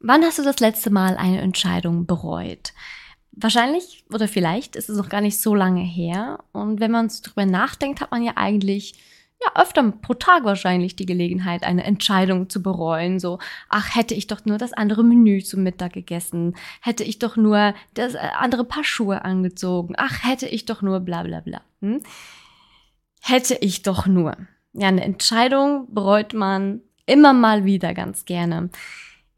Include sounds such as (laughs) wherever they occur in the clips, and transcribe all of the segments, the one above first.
Wann hast du das letzte Mal eine Entscheidung bereut? Wahrscheinlich oder vielleicht ist es noch gar nicht so lange her. Und wenn man drüber nachdenkt, hat man ja eigentlich ja öfter pro Tag wahrscheinlich die Gelegenheit, eine Entscheidung zu bereuen. So, ach, hätte ich doch nur das andere Menü zum Mittag gegessen, hätte ich doch nur das äh, andere Paar Schuhe angezogen, ach, hätte ich doch nur bla bla bla. Hm? Hätte ich doch nur. Ja, eine Entscheidung bereut man immer mal wieder ganz gerne.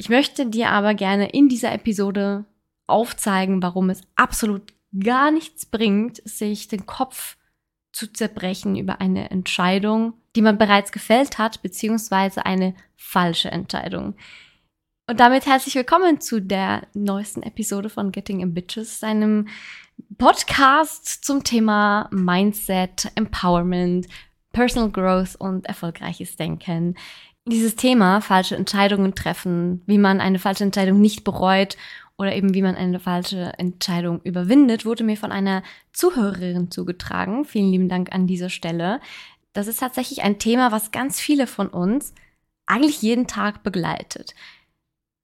Ich möchte dir aber gerne in dieser Episode aufzeigen, warum es absolut gar nichts bringt, sich den Kopf zu zerbrechen über eine Entscheidung, die man bereits gefällt hat, beziehungsweise eine falsche Entscheidung. Und damit herzlich willkommen zu der neuesten Episode von Getting in Bitches, einem Podcast zum Thema Mindset, Empowerment, Personal Growth und erfolgreiches Denken. Dieses Thema, falsche Entscheidungen treffen, wie man eine falsche Entscheidung nicht bereut oder eben wie man eine falsche Entscheidung überwindet, wurde mir von einer Zuhörerin zugetragen. Vielen lieben Dank an dieser Stelle. Das ist tatsächlich ein Thema, was ganz viele von uns eigentlich jeden Tag begleitet.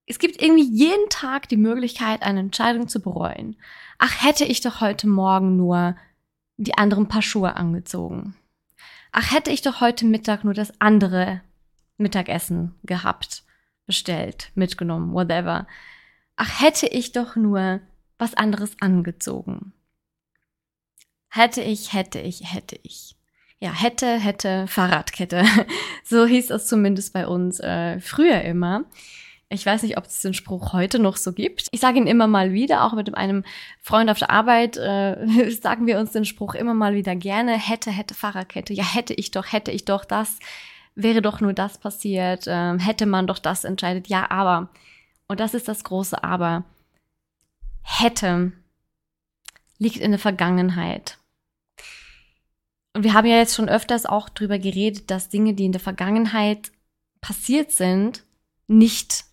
Es gibt irgendwie jeden Tag die Möglichkeit, eine Entscheidung zu bereuen. Ach, hätte ich doch heute Morgen nur die anderen Paar Schuhe angezogen. Ach, hätte ich doch heute Mittag nur das andere Mittagessen gehabt, bestellt, mitgenommen, whatever. Ach, hätte ich doch nur was anderes angezogen. Hätte ich, hätte ich, hätte ich. Ja, hätte, hätte, Fahrradkette. (laughs) So hieß es zumindest bei uns äh, früher immer. Ich weiß nicht, ob es den Spruch heute noch so gibt. Ich sage ihn immer mal wieder, auch mit einem Freund auf der Arbeit äh, (laughs) sagen wir uns den Spruch immer mal wieder gerne. Hätte, hätte, Fahrradkette. Ja, hätte ich doch, hätte ich doch das wäre doch nur das passiert, ähm, hätte man doch das entscheidet. Ja, aber, und das ist das große Aber, hätte liegt in der Vergangenheit. Und wir haben ja jetzt schon öfters auch drüber geredet, dass Dinge, die in der Vergangenheit passiert sind, nicht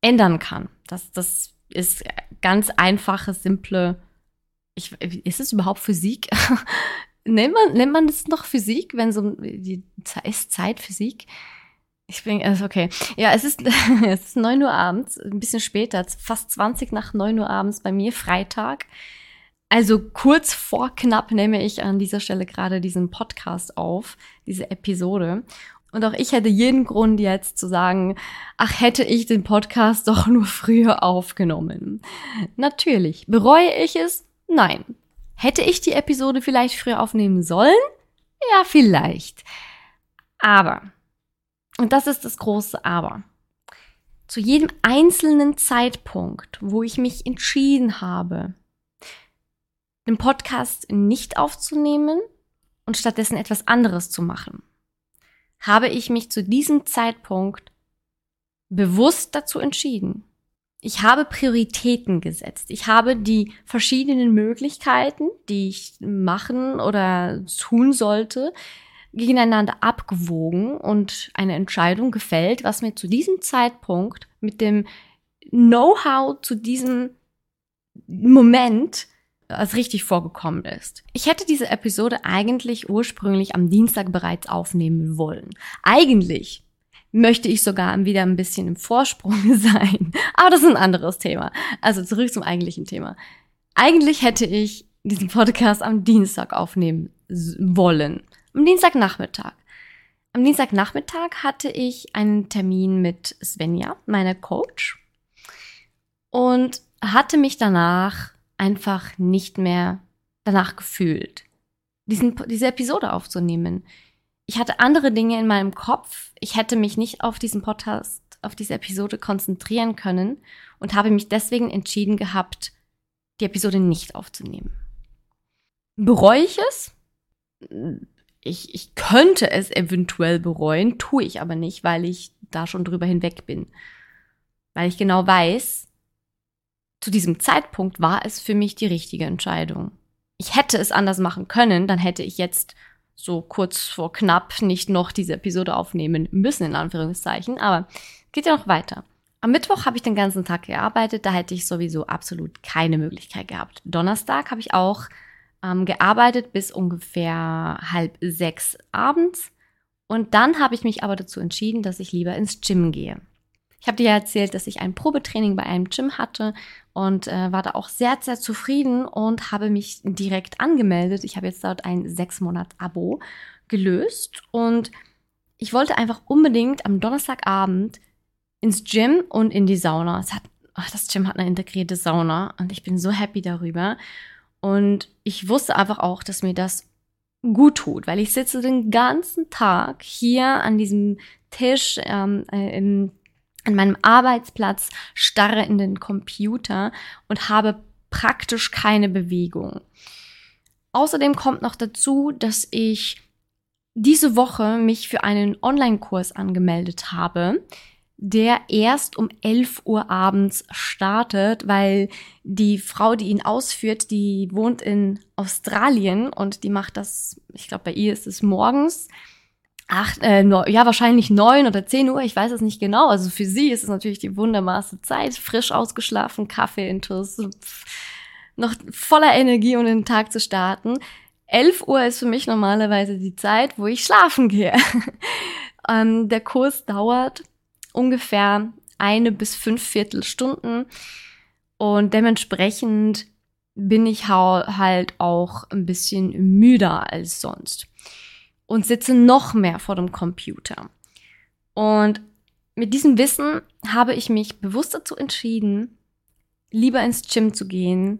ändern kann. Das, das ist ganz einfache, simple. Ich, ist es überhaupt Physik? (laughs) nennt man, nennt man das noch Physik, wenn so die ist Zeit Physik? Ich bin, also okay. Ja, es ist, (laughs) es ist neun Uhr abends, ein bisschen später, fast 20 nach neun Uhr abends bei mir, Freitag. Also kurz vor knapp nehme ich an dieser Stelle gerade diesen Podcast auf, diese Episode. Und auch ich hätte jeden Grund jetzt zu sagen, ach, hätte ich den Podcast (laughs) doch nur früher aufgenommen. Natürlich. Bereue ich es? Nein. Hätte ich die Episode vielleicht früher aufnehmen sollen? Ja, vielleicht. Aber, und das ist das große Aber, zu jedem einzelnen Zeitpunkt, wo ich mich entschieden habe, den Podcast nicht aufzunehmen und stattdessen etwas anderes zu machen, habe ich mich zu diesem Zeitpunkt bewusst dazu entschieden, ich habe Prioritäten gesetzt. Ich habe die verschiedenen Möglichkeiten, die ich machen oder tun sollte, gegeneinander abgewogen und eine Entscheidung gefällt, was mir zu diesem Zeitpunkt mit dem Know-how zu diesem Moment als richtig vorgekommen ist. Ich hätte diese Episode eigentlich ursprünglich am Dienstag bereits aufnehmen wollen. Eigentlich möchte ich sogar wieder ein bisschen im Vorsprung (laughs) sein. Aber das ist ein anderes Thema. Also zurück zum eigentlichen Thema. Eigentlich hätte ich diesen Podcast am Dienstag aufnehmen wollen. Am Dienstagnachmittag. Am Dienstagnachmittag hatte ich einen Termin mit Svenja, meiner Coach, und hatte mich danach einfach nicht mehr danach gefühlt, diesen, diese Episode aufzunehmen ich hatte andere Dinge in meinem Kopf. Ich hätte mich nicht auf diesen Podcast, auf diese Episode konzentrieren können und habe mich deswegen entschieden gehabt, die Episode nicht aufzunehmen. Bereue ich es? Ich, ich könnte es eventuell bereuen, tue ich aber nicht, weil ich da schon drüber hinweg bin. Weil ich genau weiß, zu diesem Zeitpunkt war es für mich die richtige Entscheidung. Ich hätte es anders machen können, dann hätte ich jetzt so kurz vor knapp nicht noch diese Episode aufnehmen müssen, in Anführungszeichen. Aber geht ja noch weiter. Am Mittwoch habe ich den ganzen Tag gearbeitet, da hätte ich sowieso absolut keine Möglichkeit gehabt. Donnerstag habe ich auch ähm, gearbeitet bis ungefähr halb sechs abends. Und dann habe ich mich aber dazu entschieden, dass ich lieber ins Gym gehe. Ich habe dir ja erzählt, dass ich ein Probetraining bei einem Gym hatte und äh, war da auch sehr, sehr zufrieden und habe mich direkt angemeldet. Ich habe jetzt dort ein sechs Monat Abo gelöst und ich wollte einfach unbedingt am Donnerstagabend ins Gym und in die Sauna. Es hat, ach, das Gym hat eine integrierte Sauna und ich bin so happy darüber. Und ich wusste einfach auch, dass mir das gut tut, weil ich sitze den ganzen Tag hier an diesem Tisch ähm, äh, im an meinem Arbeitsplatz, starre in den Computer und habe praktisch keine Bewegung. Außerdem kommt noch dazu, dass ich diese Woche mich für einen Online-Kurs angemeldet habe, der erst um 11 Uhr abends startet, weil die Frau, die ihn ausführt, die wohnt in Australien und die macht das, ich glaube, bei ihr ist es morgens acht, äh, no, ja, wahrscheinlich neun oder zehn Uhr, ich weiß es nicht genau. Also für sie ist es natürlich die wunderbarste Zeit, frisch ausgeschlafen, Kaffee intus, noch voller Energie, um den Tag zu starten. Elf Uhr ist für mich normalerweise die Zeit, wo ich schlafen gehe. (laughs) ähm, der Kurs dauert ungefähr eine bis fünf Viertelstunden und dementsprechend bin ich halt auch ein bisschen müder als sonst und sitze noch mehr vor dem Computer. Und mit diesem Wissen habe ich mich bewusst dazu entschieden, lieber ins Gym zu gehen,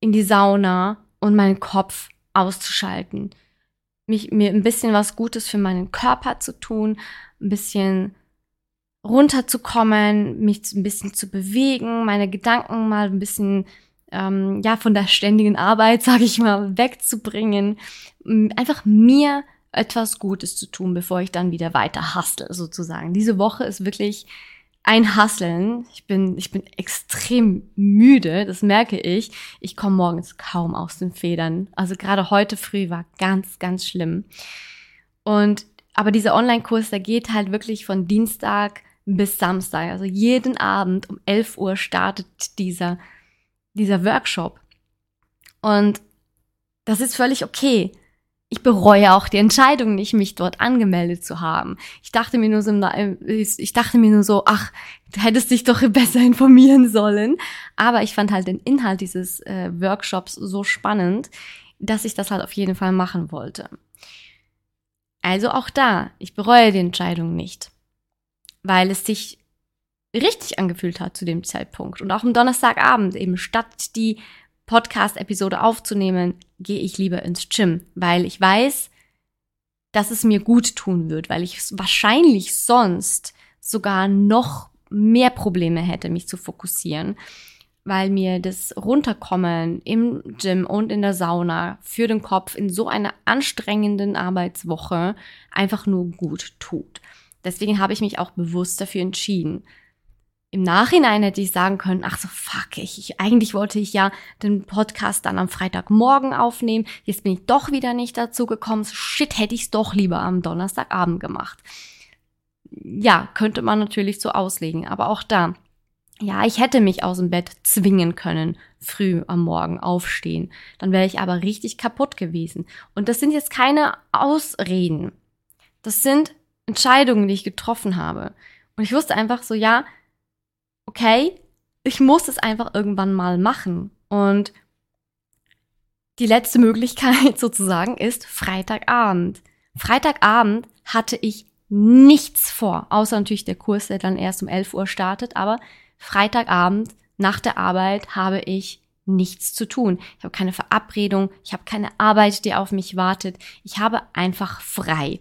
in die Sauna und meinen Kopf auszuschalten. Mich, mir ein bisschen was Gutes für meinen Körper zu tun, ein bisschen runterzukommen, mich ein bisschen zu bewegen, meine Gedanken mal ein bisschen ähm, ja von der ständigen Arbeit, (laughs) sage ich mal, wegzubringen, einfach mir etwas Gutes zu tun, bevor ich dann wieder weiter hustle, sozusagen. Diese Woche ist wirklich ein Hasseln. Ich bin, ich bin extrem müde, das merke ich. Ich komme morgens kaum aus den Federn. Also gerade heute früh war ganz, ganz schlimm. Und, aber dieser Online-Kurs, der geht halt wirklich von Dienstag bis Samstag. Also jeden Abend um 11 Uhr startet dieser, dieser Workshop. Und das ist völlig okay ich bereue auch die Entscheidung nicht, mich dort angemeldet zu haben. Ich dachte mir nur so, ich dachte mir nur so, ach, du hättest dich doch (laughs) besser informieren sollen. Aber ich fand halt den Inhalt dieses äh, Workshops so spannend, dass ich das halt auf jeden Fall machen wollte. Also auch da, ich bereue die Entscheidung nicht, weil es sich richtig angefühlt hat zu dem Zeitpunkt. Und auch am Donnerstagabend eben statt die Podcast-Episode aufzunehmen, gehe ich lieber ins Gym, weil ich weiß, dass es mir gut tun wird, weil ich wahrscheinlich sonst sogar noch mehr Probleme hätte, mich zu fokussieren, weil mir das Runterkommen im Gym und in der Sauna für den Kopf in so einer anstrengenden Arbeitswoche einfach nur gut tut. Deswegen habe ich mich auch bewusst dafür entschieden. Im Nachhinein hätte ich sagen können, ach so, fuck, ich, ich, eigentlich wollte ich ja den Podcast dann am Freitagmorgen aufnehmen. Jetzt bin ich doch wieder nicht dazu gekommen. Shit, hätte ich es doch lieber am Donnerstagabend gemacht. Ja, könnte man natürlich so auslegen. Aber auch da, ja, ich hätte mich aus dem Bett zwingen können, früh am Morgen aufstehen. Dann wäre ich aber richtig kaputt gewesen. Und das sind jetzt keine Ausreden. Das sind Entscheidungen, die ich getroffen habe. Und ich wusste einfach so, ja, okay, ich muss es einfach irgendwann mal machen. Und die letzte Möglichkeit (laughs) sozusagen ist Freitagabend. Freitagabend hatte ich nichts vor, außer natürlich der Kurs, der dann erst um 11 Uhr startet, aber Freitagabend nach der Arbeit habe ich nichts zu tun. Ich habe keine Verabredung, ich habe keine Arbeit, die auf mich wartet. Ich habe einfach frei.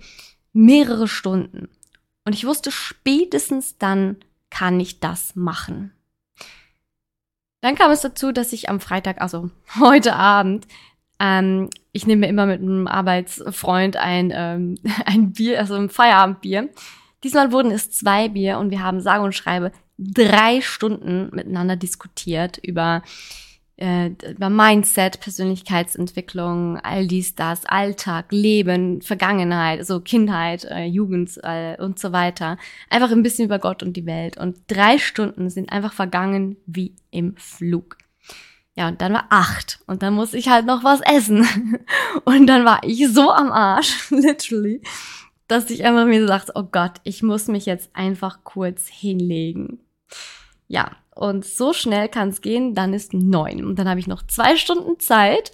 Mehrere Stunden. Und ich wusste spätestens dann, kann ich das machen. Dann kam es dazu, dass ich am Freitag, also (laughs) heute Abend, ähm, ich nehme immer mit einem Arbeitsfreund ein, ähm, (laughs) ein Bier, also ein Feierabendbier. Diesmal wurden es zwei Bier und wir haben sage und schreibe drei Stunden miteinander diskutiert über äh, über Mindset, Persönlichkeitsentwicklung, all dies, das, Alltag, Leben, Vergangenheit, also Kindheit, äh, Jugend äh, und so weiter. Einfach ein bisschen über Gott und die Welt. Und drei Stunden sind einfach vergangen wie im Flug. Ja, und dann war acht. Und dann muss ich halt noch was essen. (laughs) Und dann war ich so am Arsch, (laughs) literally, dass ich einfach mir sagte, oh Gott, ich muss mich jetzt einfach kurz hinlegen. Ja, und so schnell kann es gehen, dann ist neun. Und dann habe ich noch zwei Stunden Zeit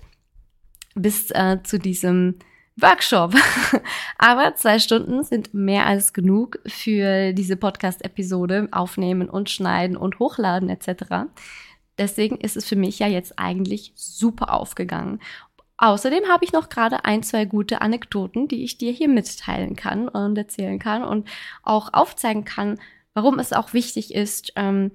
bis äh, zu diesem Workshop. (laughs) Aber zwei Stunden sind mehr als genug für diese Podcast-Episode aufnehmen und schneiden und hochladen etc. Deswegen ist es für mich ja jetzt eigentlich super aufgegangen. Außerdem habe ich noch gerade ein, zwei gute Anekdoten, die ich dir hier mitteilen kann und erzählen kann und auch aufzeigen kann, warum es auch wichtig ist, ähm,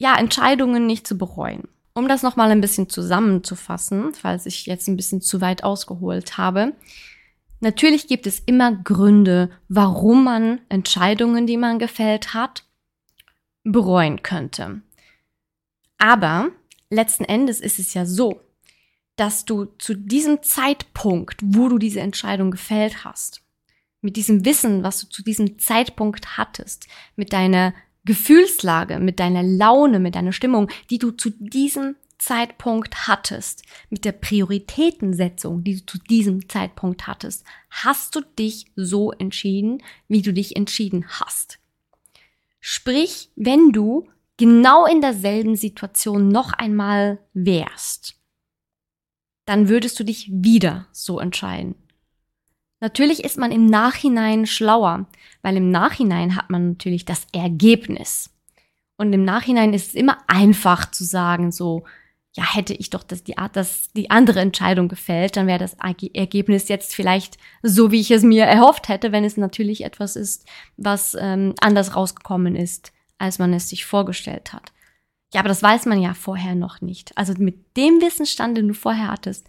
ja, Entscheidungen nicht zu bereuen. Um das nochmal ein bisschen zusammenzufassen, falls ich jetzt ein bisschen zu weit ausgeholt habe. Natürlich gibt es immer Gründe, warum man Entscheidungen, die man gefällt hat, bereuen könnte. Aber letzten Endes ist es ja so, dass du zu diesem Zeitpunkt, wo du diese Entscheidung gefällt hast, mit diesem Wissen, was du zu diesem Zeitpunkt hattest, mit deiner Gefühlslage, mit deiner Laune, mit deiner Stimmung, die du zu diesem Zeitpunkt hattest, mit der Prioritätensetzung, die du zu diesem Zeitpunkt hattest, hast du dich so entschieden, wie du dich entschieden hast. Sprich, wenn du genau in derselben Situation noch einmal wärst, dann würdest du dich wieder so entscheiden. Natürlich ist man im Nachhinein schlauer, weil im Nachhinein hat man natürlich das Ergebnis. Und im Nachhinein ist es immer einfach zu sagen, so, ja, hätte ich doch das, die, das, die andere Entscheidung gefällt, dann wäre das Ergebnis jetzt vielleicht so, wie ich es mir erhofft hätte, wenn es natürlich etwas ist, was ähm, anders rausgekommen ist, als man es sich vorgestellt hat. Ja, aber das weiß man ja vorher noch nicht. Also mit dem Wissensstand, den du vorher hattest,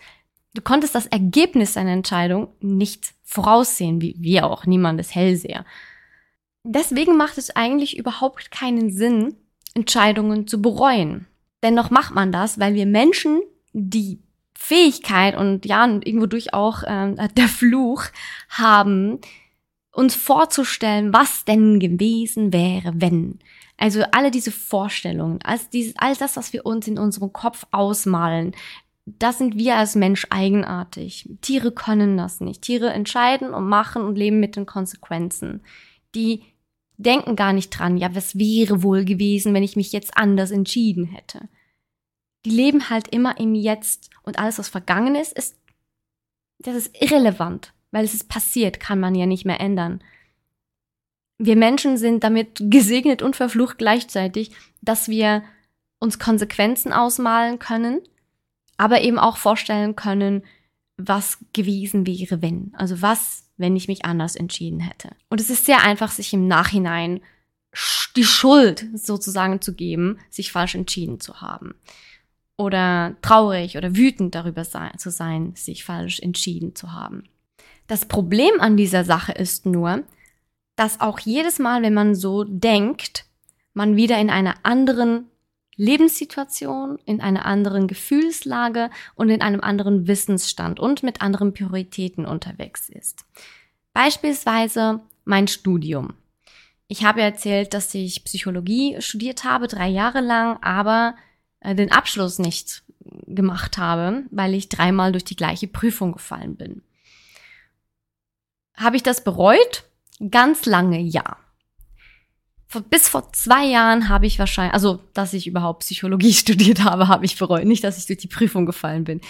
du konntest das Ergebnis deiner Entscheidung nicht voraussehen, wie wir auch, niemand ist Hellseher. Deswegen macht es eigentlich überhaupt keinen Sinn, Entscheidungen zu bereuen. Dennoch macht man das, weil wir Menschen die Fähigkeit und ja, irgendwo durch auch äh, (laughs) der Fluch haben, uns vorzustellen, was denn gewesen wäre, wenn. Also alle diese Vorstellungen, alles, dieses, all das, was wir uns in unserem Kopf ausmalen, das sind wir als Mensch eigenartig. Tiere können das nicht. Tiere entscheiden und machen und leben mit den Konsequenzen. Die denken gar nicht dran, ja, was wäre wohl gewesen, wenn ich mich jetzt anders entschieden hätte. Die leben halt immer im Jetzt und alles, was vergangen ist, ist, das ist irrelevant, weil es ist passiert, kann man ja nicht mehr ändern wir Menschen sind damit gesegnet und verflucht gleichzeitig, dass wir uns Konsequenzen ausmalen können, aber eben auch vorstellen können, was gewesen wäre, wenn. Also was, wenn ich mich anders entschieden hätte. Und es ist sehr einfach, sich im Nachhinein die Schuld sozusagen zu geben, sich falsch entschieden zu haben. Oder traurig oder wütend darüber sein, zu sein, sich falsch entschieden zu haben. Das Problem an dieser Sache ist nur, dass auch jedes Mal, wenn man so denkt, man wieder in einer anderen Lebenssituation, in einer anderen Gefühlslage und in einem anderen Wissensstand und mit anderen Prioritäten unterwegs ist. Beispielsweise mein Studium. Ich habe erzählt, dass ich Psychologie studiert habe, drei Jahre lang, aber äh, den Abschluss nicht gemacht habe, weil ich dreimal durch die gleiche Prüfung gefallen bin. Habe ich das bereut? Ganz lange ja. Bis vor zwei Jahren habe ich wahrscheinlich, also dass ich überhaupt Psychologie (laughs) studiert habe, habe ich bereut. Nicht, dass ich durch die Prüfung gefallen bin.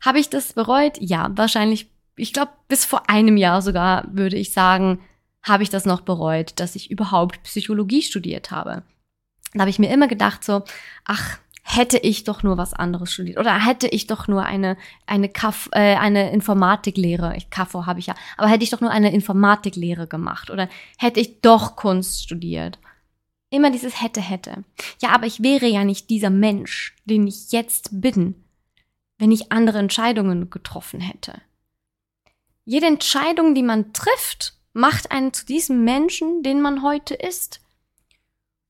Habe ich das bereut? Ja, wahrscheinlich. Ich glaube, bis vor einem Jahr sogar würde ich sagen, habe ich das noch bereut, dass ich überhaupt Psychologie studiert habe. Da habe ich mir immer gedacht so, ach, hätte ich doch nur was anderes studiert oder hätte ich doch nur eine eine Kaff, äh, eine Informatiklehre, Kaffo habe ich ja, aber hätte ich doch nur eine Informatiklehre gemacht oder hätte ich doch Kunst studiert. Immer dieses hätte hätte. Ja, aber ich wäre ja nicht dieser Mensch, den ich jetzt bin, wenn ich andere Entscheidungen getroffen hätte. Jede Entscheidung, die man trifft, macht einen zu diesem Menschen, den man heute ist.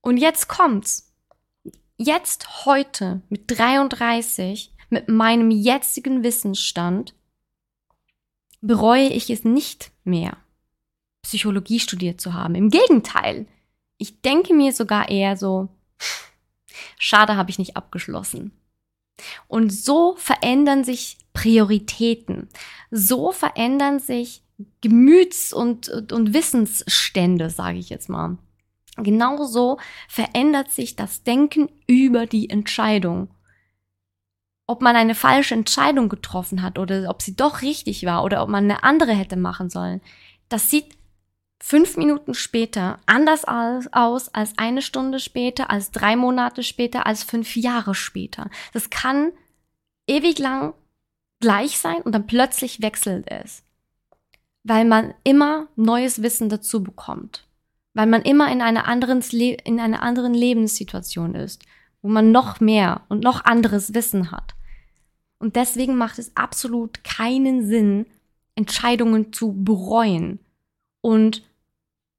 Und jetzt kommt's jetzt heute mit 33, mit meinem jetzigen Wissensstand, bereue ich es nicht mehr, Psychologie studiert zu haben. Im Gegenteil, ich denke mir sogar eher so, schade habe ich nicht abgeschlossen. Und so verändern sich Prioritäten. So verändern sich Gemüts- und, und Wissensstände, sage ich jetzt mal. Genauso verändert sich das Denken über die Entscheidung. Ob man eine falsche Entscheidung getroffen hat oder ob sie doch richtig war oder ob man eine andere hätte machen sollen, das sieht fünf Minuten später anders aus als eine Stunde später, als drei Monate später, als fünf Jahre später. Das kann ewig lang gleich sein und dann plötzlich wechselt es. Weil man immer neues Wissen dazu bekommt. Weil man immer in einer anderen, in einer anderen Lebenssituation ist, wo man noch mehr und noch anderes Wissen hat. Und deswegen macht es absolut keinen Sinn, Entscheidungen zu bereuen und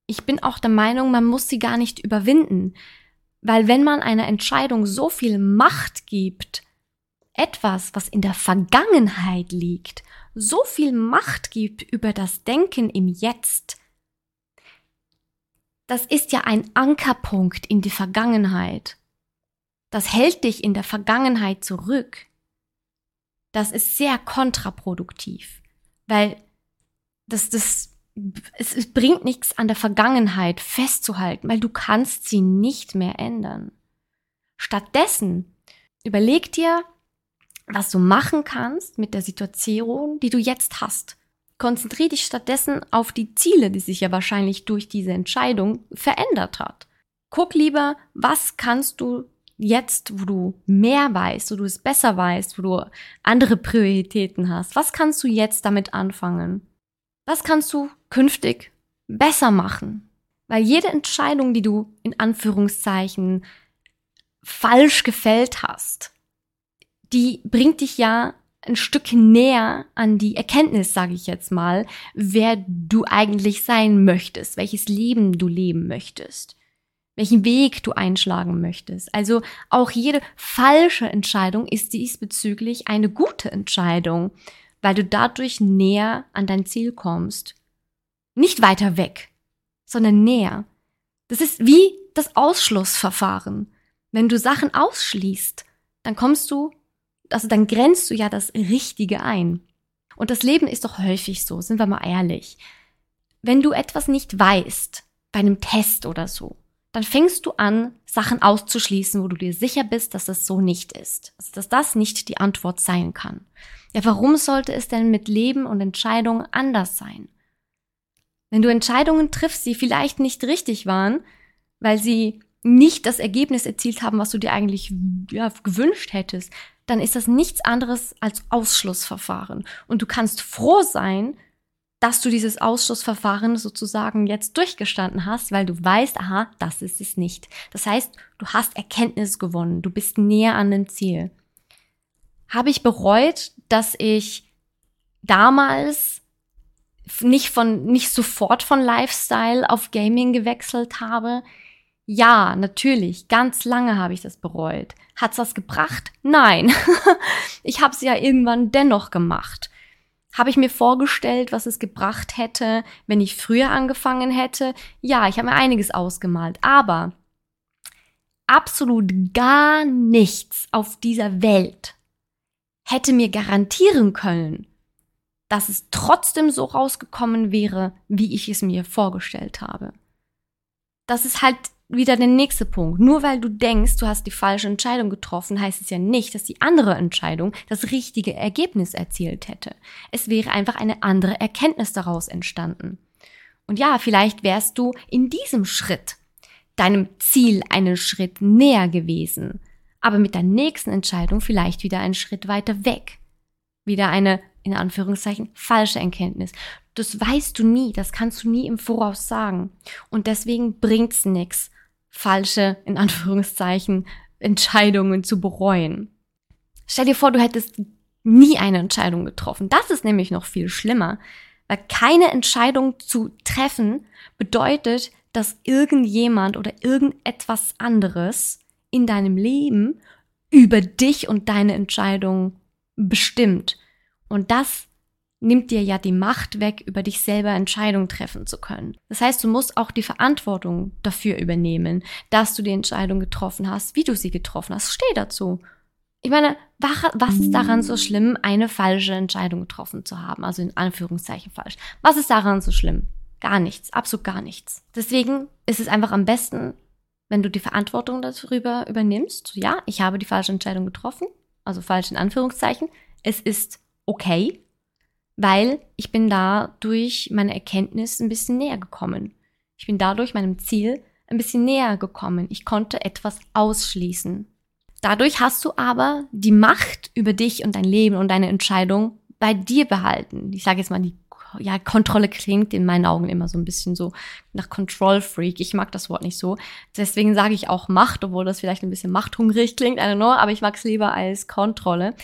ich bin auch der Meinung, man muss sie gar nicht überwinden. Weil wenn man einer Entscheidung so viel Macht gibt, etwas, was in der Vergangenheit liegt, so viel Macht gibt über das Denken im Jetzt, das ist ja ein Ankerpunkt in die Vergangenheit. Das hält dich in der Vergangenheit zurück. Das ist sehr kontraproduktiv, weil das, das es, bringt nichts an der Vergangenheit festzuhalten, weil du kannst sie nicht mehr ändern. Stattdessen überleg dir, was du machen kannst mit der Situation, die du jetzt hast. Konzentriere dich stattdessen auf die Ziele, die sich ja wahrscheinlich durch diese Entscheidung verändert hat. Guck lieber, was kannst du jetzt, wo du mehr weißt, wo du es besser weißt, wo du andere Prioritäten hast, was kannst du jetzt damit anfangen? Was kannst du künftig besser machen? Weil jede Entscheidung, die du in Anführungszeichen falsch gefällt hast, die bringt dich ja ein Stück näher an die Erkenntnis, sage ich jetzt mal, wer du eigentlich sein möchtest, welches Leben du leben möchtest, welchen Weg du einschlagen möchtest. Also auch jede falsche Entscheidung ist diesbezüglich eine gute Entscheidung, weil du dadurch näher an dein Ziel kommst. Nicht weiter weg, sondern näher. Das ist wie das Ausschlussverfahren. Wenn du Sachen ausschließt, dann kommst du, also dann grenzt du ja das Richtige ein. Und das Leben ist doch häufig so, sind wir mal ehrlich. Wenn du etwas nicht weißt, bei einem Test oder so, dann fängst du an, Sachen auszuschließen, wo du dir sicher bist, dass das so nicht ist, also dass das nicht die Antwort sein kann. Ja, warum sollte es denn mit Leben und Entscheidungen anders sein? Wenn du Entscheidungen triffst, die vielleicht nicht richtig waren, weil sie nicht das Ergebnis erzielt haben, was du dir eigentlich ja, gewünscht hättest, dann ist das nichts anderes als Ausschlussverfahren. Und du kannst froh sein, dass du dieses Ausschlussverfahren sozusagen jetzt durchgestanden hast, weil du weißt, aha, das ist es nicht. Das heißt, du hast Erkenntnis gewonnen, du bist näher an dem Ziel habe ich bereut, dass ich damals nicht von, nicht sofort von Lifestyle auf Gaming gewechselt habe. Ja, natürlich, ganz lange habe ich das bereut. Hat's was gebracht? Nein. (laughs) ich habe es ja irgendwann dennoch gemacht. Habe ich mir vorgestellt, was es gebracht hätte, wenn ich früher angefangen hätte? Ja, ich habe mir einiges ausgemalt, aber absolut gar nichts auf dieser Welt hätte mir garantieren können, dass es trotzdem so rausgekommen wäre, wie ich es mir vorgestellt habe. Das ist halt wieder der nächste Punkt. Nur weil du denkst, du hast die falsche Entscheidung getroffen, heißt es ja nicht, dass die andere Entscheidung das richtige Ergebnis erzielt hätte. Es wäre einfach eine andere Erkenntnis daraus entstanden. Und ja, vielleicht wärst du in diesem Schritt deinem Ziel einen Schritt näher gewesen aber mit der nächsten Entscheidung vielleicht wieder einen Schritt weiter weg. Wieder eine, in Anführungszeichen, falsche Erkenntnis. Das weißt du nie, das kannst du nie im Voraus sagen. Und deswegen bringt's nix, falsche, in Anführungszeichen, Entscheidungen zu bereuen. Stell dir vor, du hättest nie eine Entscheidung getroffen. Das ist nämlich noch viel schlimmer, weil keine Entscheidung zu treffen bedeutet, dass irgendjemand oder irgendetwas anderes in deinem Leben über dich und deine Entscheidung bestimmt. Und das nimmt dir ja die Macht weg, über dich selber Entscheidungen treffen zu können. Das heißt, du musst auch die Verantwortung dafür übernehmen, dass du die Entscheidung getroffen hast, wie du sie getroffen hast. Steh dazu. Ich meine, was ist daran so schlimm, eine falsche Entscheidung getroffen zu haben? Also in Anführungszeichen falsch. Was ist daran so schlimm? Gar nichts, absolut gar nichts. Deswegen ist es einfach am besten, wenn du die Verantwortung darüber übernimmst. Ja, ich habe die falsche Entscheidung getroffen, also falsch in Anführungszeichen. Es ist okay, weil ich bin da durch meine Erkenntnis ein bisschen näher gekommen. Ich bin dadurch meinem Ziel ein bisschen näher gekommen. Ich konnte etwas ausschließen. Dadurch hast du aber die Macht über dich und dein Leben und deine Entscheidung bei dir behalten. Ich sage jetzt mal, die ja, Kontrolle klingt in meinen Augen immer so ein bisschen so nach Control Freak. Ich mag das Wort nicht so. Deswegen sage ich auch Macht, obwohl das vielleicht ein bisschen machthungrig klingt, I don't know, aber ich mag es lieber als Kontrolle.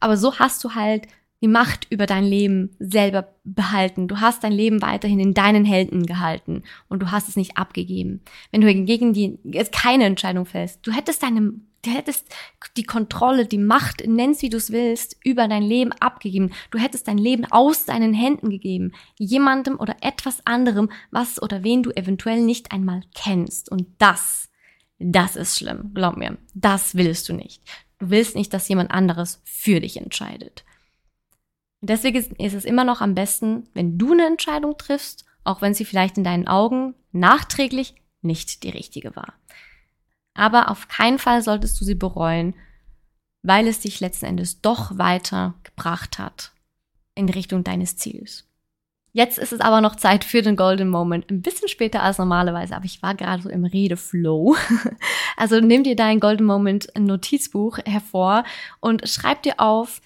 Aber so hast du halt die Macht über dein Leben selber behalten. Du hast dein Leben weiterhin in deinen Händen gehalten und du hast es nicht abgegeben. Wenn du hingegen die, keine Entscheidung fällst, du hättest deine Du hättest die Kontrolle, die Macht, nennst wie du es willst, über dein Leben abgegeben. Du hättest dein Leben aus deinen Händen gegeben. Jemandem oder etwas anderem, was oder wen du eventuell nicht einmal kennst. Und das, das ist schlimm. Glaub mir. Das willst du nicht. Du willst nicht, dass jemand anderes für dich entscheidet. Deswegen ist es immer noch am besten, wenn du eine Entscheidung triffst, auch wenn sie vielleicht in deinen Augen nachträglich nicht die richtige war. Aber auf keinen Fall solltest du sie bereuen, weil es dich letzten Endes doch weitergebracht hat in Richtung deines Ziels. Jetzt ist es aber noch Zeit für den Golden Moment. Ein bisschen später als normalerweise, aber ich war gerade so im Redeflow. (laughs) Also nimm dir dein Golden Moment Notizbuch hervor und schreib dir auf,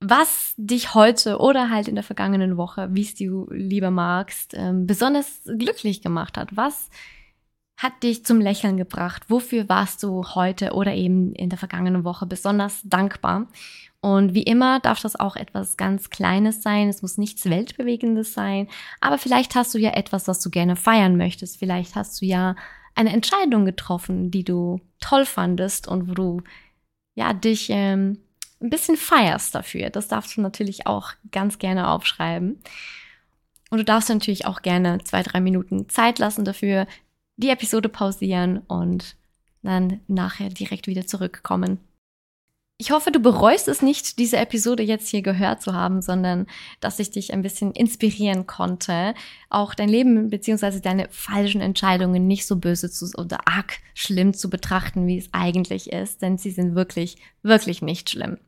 was dich heute oder halt in der vergangenen Woche, wie es du lieber magst, ähm, besonders glücklich gemacht hat. Was hat dich zum Lächeln gebracht? Wofür warst du heute oder eben in der vergangenen Woche besonders dankbar? Und wie immer darf das auch etwas ganz Kleines sein. Es muss nichts Weltbewegendes sein. Aber vielleicht hast du ja etwas, was du gerne feiern möchtest. Vielleicht hast du ja eine Entscheidung getroffen, die du toll fandest und wo du ja dich ähm, ein bisschen feierst dafür. Das darfst du natürlich auch ganz gerne aufschreiben. Und du darfst natürlich auch gerne zwei, drei Minuten Zeit lassen dafür, die Episode pausieren und dann nachher direkt wieder zurückkommen. Ich hoffe, du bereust es nicht, diese Episode jetzt hier gehört zu haben, sondern dass ich dich ein bisschen inspirieren konnte, auch dein Leben beziehungsweise deine falschen Entscheidungen nicht so böse zu oder arg schlimm zu betrachten, wie es eigentlich ist, denn sie sind wirklich, wirklich nicht schlimm.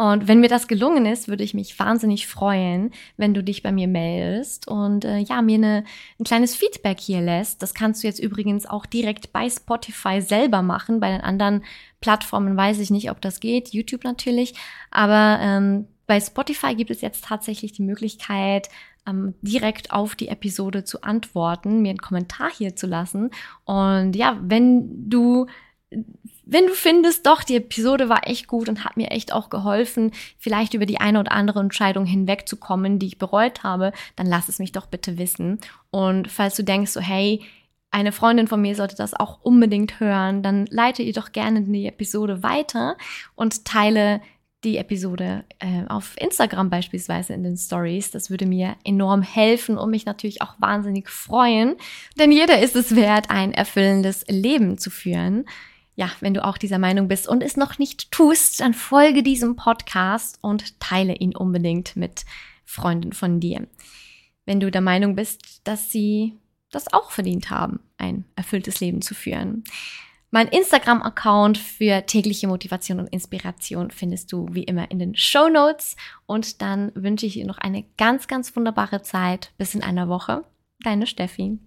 Und wenn mir das gelungen ist, würde ich mich wahnsinnig freuen, wenn du dich bei mir meldest und äh, ja, mir eine, ein kleines Feedback hier lässt. Das kannst du jetzt übrigens auch direkt bei Spotify selber machen. Bei den anderen Plattformen weiß ich nicht, ob das geht. YouTube natürlich. Aber ähm, bei Spotify gibt es jetzt tatsächlich die Möglichkeit, ähm, direkt auf die Episode zu antworten, mir einen Kommentar hier zu lassen. Und ja, wenn du wenn du findest, doch, die Episode war echt gut und hat mir echt auch geholfen, vielleicht über die eine oder andere Entscheidung hinwegzukommen, die ich bereut habe, dann lass es mich doch bitte wissen. Und falls du denkst, so, hey, eine Freundin von mir sollte das auch unbedingt hören, dann leite ihr doch gerne die Episode weiter und teile die Episode äh, auf Instagram beispielsweise in den Stories. Das würde mir enorm helfen und mich natürlich auch wahnsinnig freuen, denn jeder ist es wert, ein erfüllendes Leben zu führen ja, wenn du auch dieser Meinung bist und es noch nicht tust, dann folge diesem Podcast und teile ihn unbedingt mit Freunden von dir. Wenn du der Meinung bist, dass sie das auch verdient haben, ein erfülltes Leben zu führen. Mein Instagram-Account für tägliche Motivation und Inspiration findest du wie immer in den Show Notes. Und dann wünsche ich dir noch eine ganz, ganz wunderbare Zeit. Bis in einer Woche. Deine Steffi.